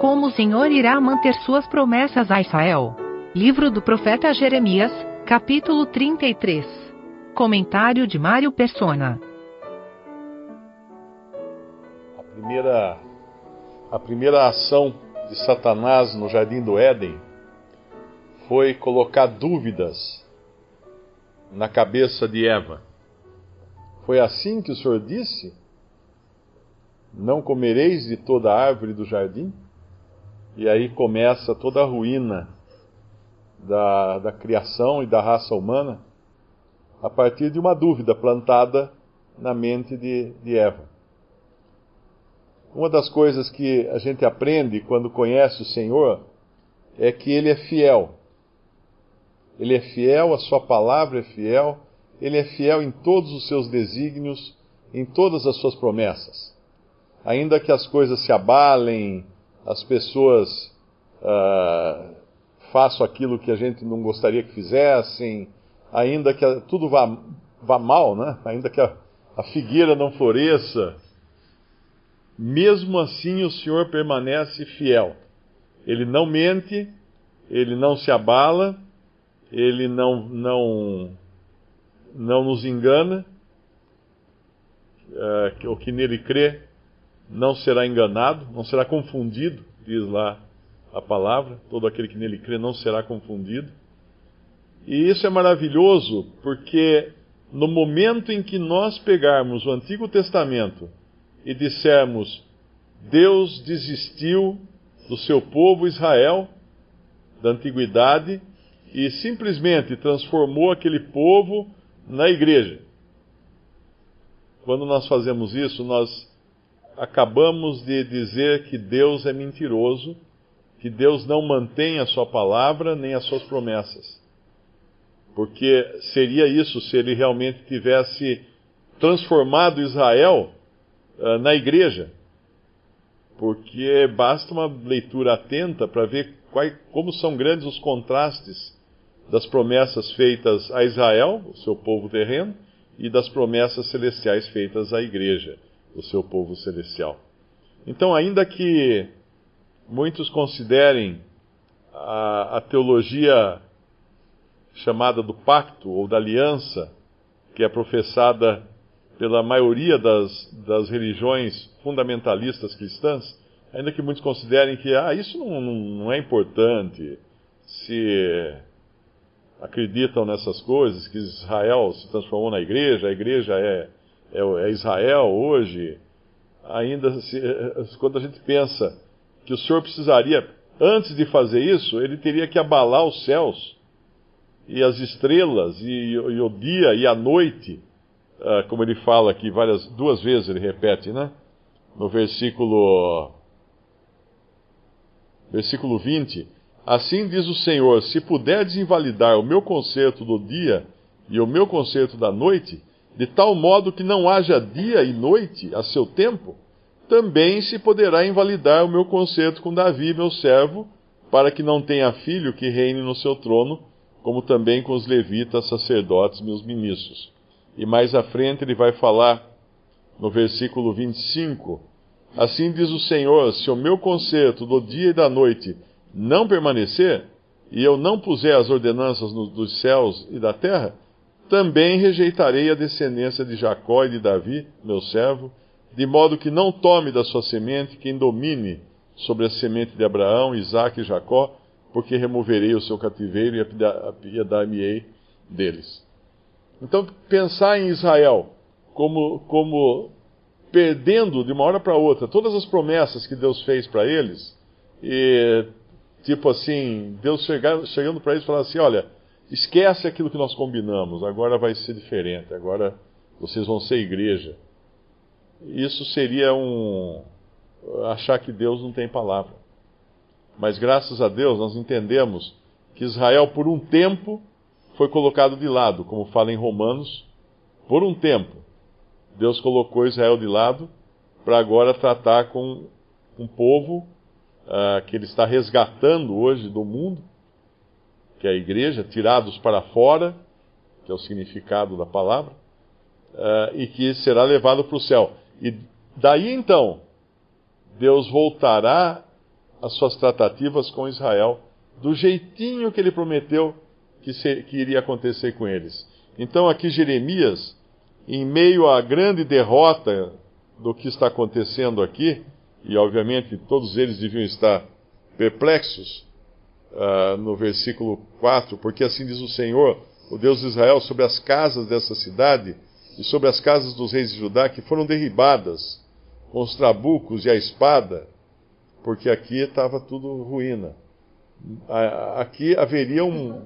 Como o Senhor irá manter suas promessas a Israel? Livro do profeta Jeremias, capítulo 33. Comentário de Mário Persona. A primeira, a primeira ação de Satanás no jardim do Éden foi colocar dúvidas na cabeça de Eva. Foi assim que o Senhor disse? Não comereis de toda árvore do jardim? E aí começa toda a ruína da, da criação e da raça humana a partir de uma dúvida plantada na mente de, de Eva. Uma das coisas que a gente aprende quando conhece o Senhor é que Ele é fiel. Ele é fiel, a Sua palavra é fiel, Ele é fiel em todos os seus desígnios, em todas as suas promessas. Ainda que as coisas se abalem, as pessoas uh, façam aquilo que a gente não gostaria que fizessem, ainda que tudo vá, vá mal, né? ainda que a, a figueira não floresça, mesmo assim o Senhor permanece fiel. Ele não mente, ele não se abala, ele não, não, não nos engana. Uh, o que nele crê não será enganado, não será confundido, diz lá a palavra. Todo aquele que nele crê não será confundido. E isso é maravilhoso porque no momento em que nós pegarmos o Antigo Testamento e dissermos Deus desistiu do seu povo Israel, da antiguidade, e simplesmente transformou aquele povo na igreja. Quando nós fazemos isso, nós acabamos de dizer que Deus é mentiroso, que Deus não mantém a sua palavra nem as suas promessas. Porque seria isso se ele realmente tivesse transformado Israel uh, na igreja. Porque basta uma leitura atenta para ver quais, como são grandes os contrastes das promessas feitas a Israel, o seu povo terreno, e das promessas celestiais feitas à igreja o seu povo celestial. Então, ainda que muitos considerem a, a teologia chamada do pacto ou da aliança, que é professada pela maioria das, das religiões fundamentalistas cristãs, ainda que muitos considerem que ah, isso não, não, é importante, se acreditam nessas coisas, que Israel se transformou na igreja, a igreja é é, é Israel hoje, ainda se, quando a gente pensa que o Senhor precisaria, antes de fazer isso, ele teria que abalar os céus e as estrelas e, e o dia e a noite, uh, como ele fala aqui várias duas vezes ele repete, né? No versículo versículo 20, assim diz o Senhor: se puderdes invalidar o meu concerto do dia e o meu concerto da noite, de tal modo que não haja dia e noite a seu tempo, também se poderá invalidar o meu concerto com Davi, meu servo, para que não tenha filho que reine no seu trono, como também com os levitas, sacerdotes, meus ministros. E mais à frente ele vai falar no versículo 25: Assim diz o Senhor: se o meu concerto do dia e da noite não permanecer, e eu não puser as ordenanças dos céus e da terra, também rejeitarei a descendência de Jacó e de Davi, meu servo, de modo que não tome da sua semente quem domine sobre a semente de Abraão, Isaque e Jacó, porque removerei o seu cativeiro e apiedar-me-ei deles. Então, pensar em Israel como, como perdendo de uma hora para outra todas as promessas que Deus fez para eles, e tipo assim, Deus chegando, chegando para eles e falando assim: olha Esquece aquilo que nós combinamos, agora vai ser diferente, agora vocês vão ser igreja. Isso seria um. achar que Deus não tem palavra. Mas graças a Deus nós entendemos que Israel, por um tempo, foi colocado de lado, como fala em Romanos, por um tempo. Deus colocou Israel de lado para agora tratar com um povo uh, que ele está resgatando hoje do mundo que é a igreja, tirados para fora, que é o significado da palavra, uh, e que será levado para o céu. E daí então, Deus voltará as suas tratativas com Israel do jeitinho que ele prometeu que, que iria acontecer com eles. Então, aqui Jeremias, em meio à grande derrota do que está acontecendo aqui, e obviamente todos eles deviam estar perplexos, uh, no versículo 4, porque assim diz o Senhor, o Deus de Israel, sobre as casas dessa cidade e sobre as casas dos reis de Judá que foram derribadas com os trabucos e a espada, porque aqui estava tudo ruína. Aqui haveria um,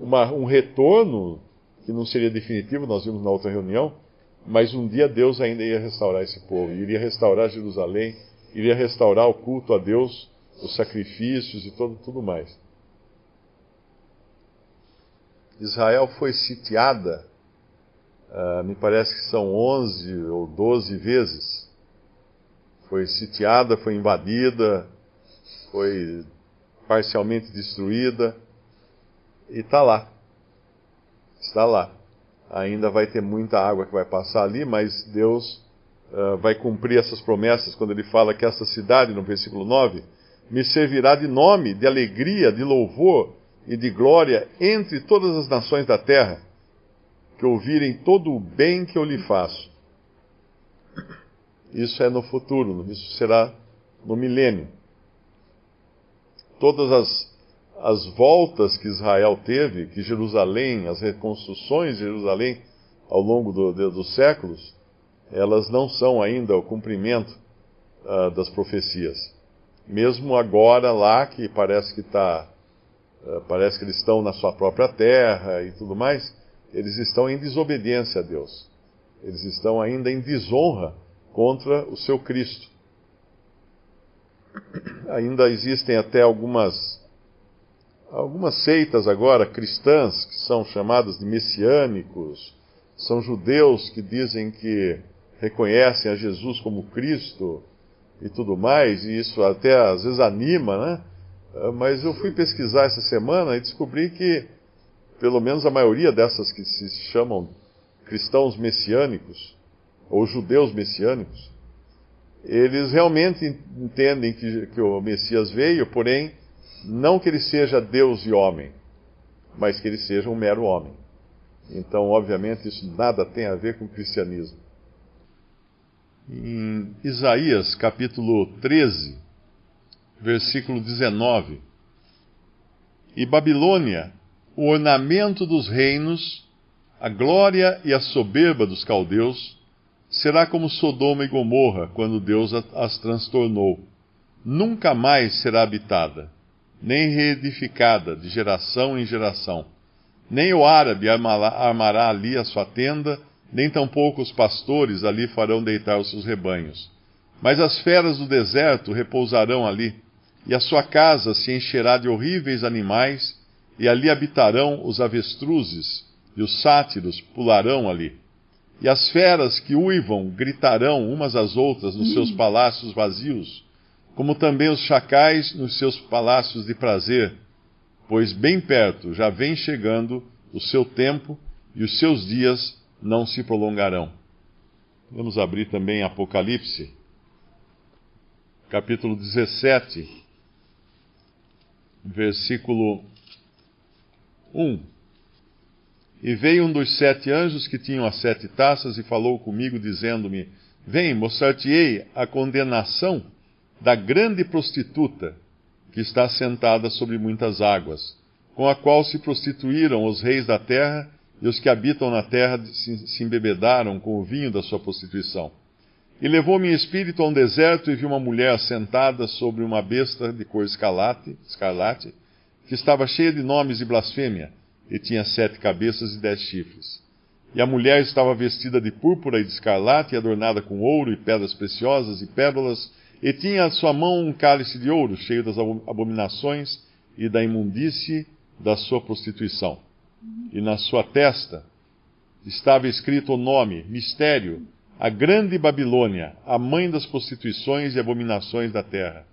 uma, um retorno que não seria definitivo, nós vimos na outra reunião, mas um dia Deus ainda ia restaurar esse povo, iria restaurar Jerusalém, iria restaurar o culto a Deus, os sacrifícios e todo, tudo mais. Israel foi sitiada, uh, me parece que são 11 ou 12 vezes. Foi sitiada, foi invadida, foi parcialmente destruída e está lá. Está lá. Ainda vai ter muita água que vai passar ali, mas Deus uh, vai cumprir essas promessas quando ele fala que essa cidade, no versículo 9, me servirá de nome, de alegria, de louvor e de glória entre todas as nações da terra, que ouvirem todo o bem que eu lhe faço. Isso é no futuro, isso será no milênio. Todas as, as voltas que Israel teve, que Jerusalém, as reconstruções de Jerusalém ao longo do, de, dos séculos, elas não são ainda o cumprimento uh, das profecias. Mesmo agora lá, que parece que está eh, parece que eles estão na sua própria terra e tudo mais, eles estão em desobediência a Deus. Eles estão ainda em desonra contra o seu Cristo. Ainda existem até algumas algumas seitas agora cristãs que são chamadas de messiânicos, são judeus que dizem que reconhecem a Jesus como Cristo e tudo mais, e isso até às vezes anima, né? Ah, mas eu fui pesquisar essa semana e descobri que, pelo menos a maioria dessas que se chamam cristãos messiânicos, ou judeus messiânicos, eles realmente entendem que, que o Messias veio, porém, não que ele seja Deus e homem, mas que ele seja um mero homem. Então, obviamente, isso nada tem a ver com o cristianismo. Em Isaías capítulo 13, versículo 19. E Babilônia, o ornamento dos reinos, a glória e a soberba dos caldeus, será como Sodoma e Gomorra, quando Deus as transtornou. Nunca mais será habitada, nem reedificada de geração em geração. Nem o árabe armará ali a sua tenda, nem tampouco os pastores ali farão deitar os seus rebanhos. Mas as feras do deserto repousarão ali e a sua casa se encherá de horríveis animais, e ali habitarão os avestruzes, e os sátiros pularão ali. E as feras que uivam gritarão umas às outras nos seus palácios vazios, como também os chacais nos seus palácios de prazer, pois bem perto já vem chegando o seu tempo e os seus dias não se prolongarão. Vamos abrir também Apocalipse, capítulo 17 versículo 1. E veio um dos sete anjos que tinham as sete taças e falou comigo, dizendo-me: Vem, mostrar-te-ei a condenação da grande prostituta que está sentada sobre muitas águas, com a qual se prostituíram os reis da terra e os que habitam na terra se, embebedaram com o vinho da sua prostituição. E levou-me espírito a um deserto e vi uma mulher sentada sobre uma besta de cor escarlate, escarlate, que estava cheia de nomes e blasfêmia, e tinha sete cabeças e dez chifres. E a mulher estava vestida de púrpura e de escarlate, e adornada com ouro e pedras preciosas e pérolas, e tinha à sua mão um cálice de ouro, cheio das abominações e da imundície da sua prostituição. E na sua testa estava escrito o nome, mistério, a grande Babilônia, a mãe das prostituições e abominações da terra.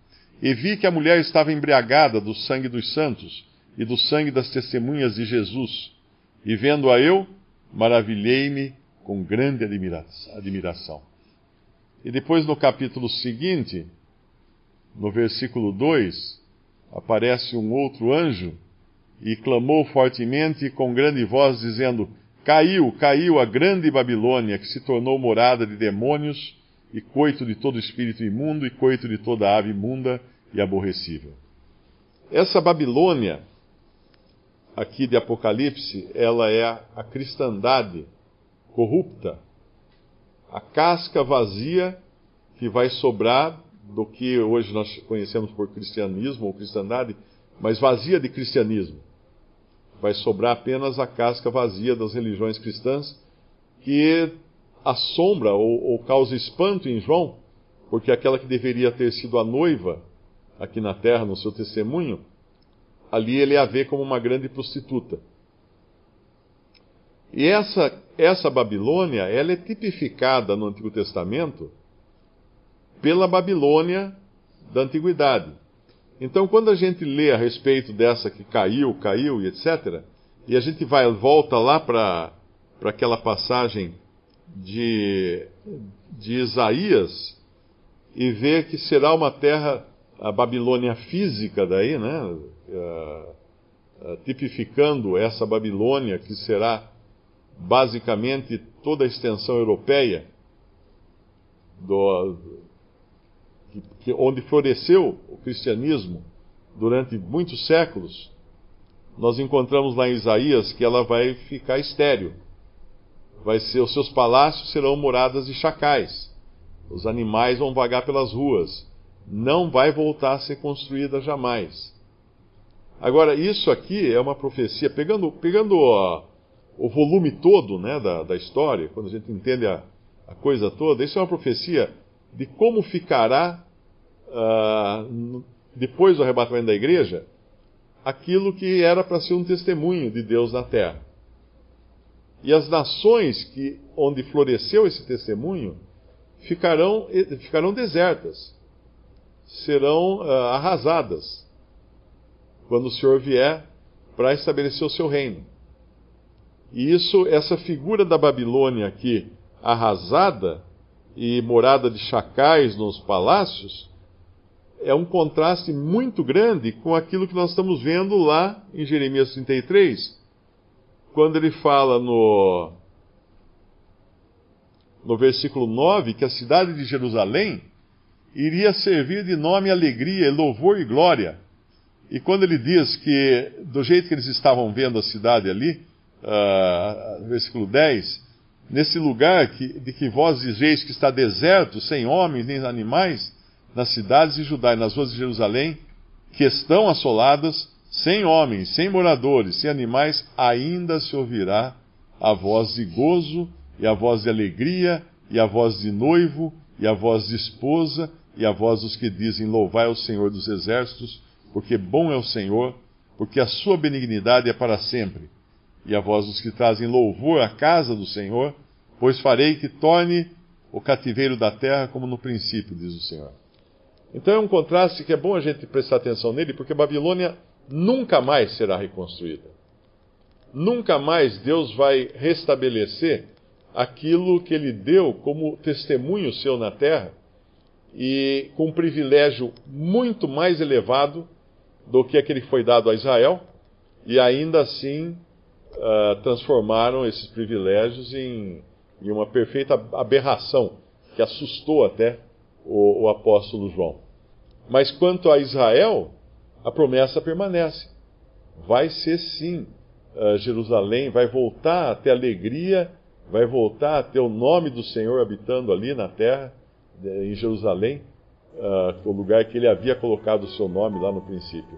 E vi que a mulher estava embriagada do sangue dos santos e do sangue das testemunhas de Jesus. E vendo-a eu, maravilhei-me com grande admiração. E depois no capítulo seguinte, no versículo 2, aparece um outro anjo e clamou fortemente com grande voz, dizendo: Caiu, caiu a grande Babilônia, que se tornou morada de demônios e coito de todo espírito imundo e coito de toda ave imunda e aborrecível. Essa Babilônia, aqui de Apocalipse, ela é a cristandade corrupta, a casca vazia que vai sobrar do que hoje nós conhecemos por cristianismo ou cristandade, mas vazia de cristianismo. Vai sobrar apenas a casca vazia das religiões cristãs, que assombra ou, ou causa espanto em João, porque aquela que deveria ter sido a noiva aqui na terra, no seu testemunho, ali ele a vê como uma grande prostituta. E essa, essa Babilônia, ela é tipificada no Antigo Testamento pela Babilônia da antiguidade. Então, quando a gente lê a respeito dessa que caiu, caiu e etc., e a gente vai volta lá para aquela passagem de, de Isaías e vê que será uma terra, a Babilônia física daí, né? Uh, tipificando essa Babilônia que será basicamente toda a extensão europeia do, que, que, onde floresceu o cristianismo durante muitos séculos, nós encontramos lá em Isaías que ela vai ficar estéril. Vai ser, os seus palácios serão moradas de chacais. Os animais vão vagar pelas ruas. Não vai voltar a ser construída jamais. Agora, isso aqui é uma profecia, pegando, pegando o volume todo né, da, da, história, quando a gente entende a, a, coisa toda, isso é uma profecia de como ficará uh, depois do arrebatamento da igreja, aquilo que era para ser um testemunho de Deus na terra. E as nações que, onde floresceu esse testemunho ficarão, ficarão desertas, serão uh, arrasadas quando o Senhor vier para estabelecer o seu reino. E isso, essa figura da Babilônia aqui, arrasada e morada de chacais nos palácios, é um contraste muito grande com aquilo que nós estamos vendo lá em Jeremias 33, quando ele fala no, no versículo 9 que a cidade de Jerusalém iria servir de nome alegria, louvor e glória. E quando ele diz que, do jeito que eles estavam vendo a cidade ali, uh, versículo 10, nesse lugar que, de que vós dizeis que está deserto, sem homens nem animais, nas cidades de Judá e nas ruas de Jerusalém, que estão assoladas, sem homens, sem moradores, sem animais, ainda se ouvirá a voz de gozo, e a voz de alegria, e a voz de noivo, e a voz de esposa, e a voz dos que dizem: Louvai ao Senhor dos exércitos, porque bom é o Senhor, porque a sua benignidade é para sempre. E a voz dos que trazem louvor à casa do Senhor, pois farei que torne o cativeiro da terra como no princípio, diz o Senhor. Então é um contraste que é bom a gente prestar atenção nele, porque Babilônia nunca mais será reconstruída. Nunca mais Deus vai restabelecer aquilo que ele deu como testemunho seu na terra e com um privilégio muito mais elevado do que aquele que foi dado a Israel, e ainda assim uh, transformaram esses privilégios em, em, uma perfeita aberração que assustou até o, o apóstolo João. Mas quanto a Israel, a promessa permanece. Vai ser sim, uh, Jerusalém vai voltar a ter alegria, vai voltar a ter o nome do Senhor habitando ali na terra, em Jerusalém, uh, o lugar que ele havia colocado o seu nome lá no princípio.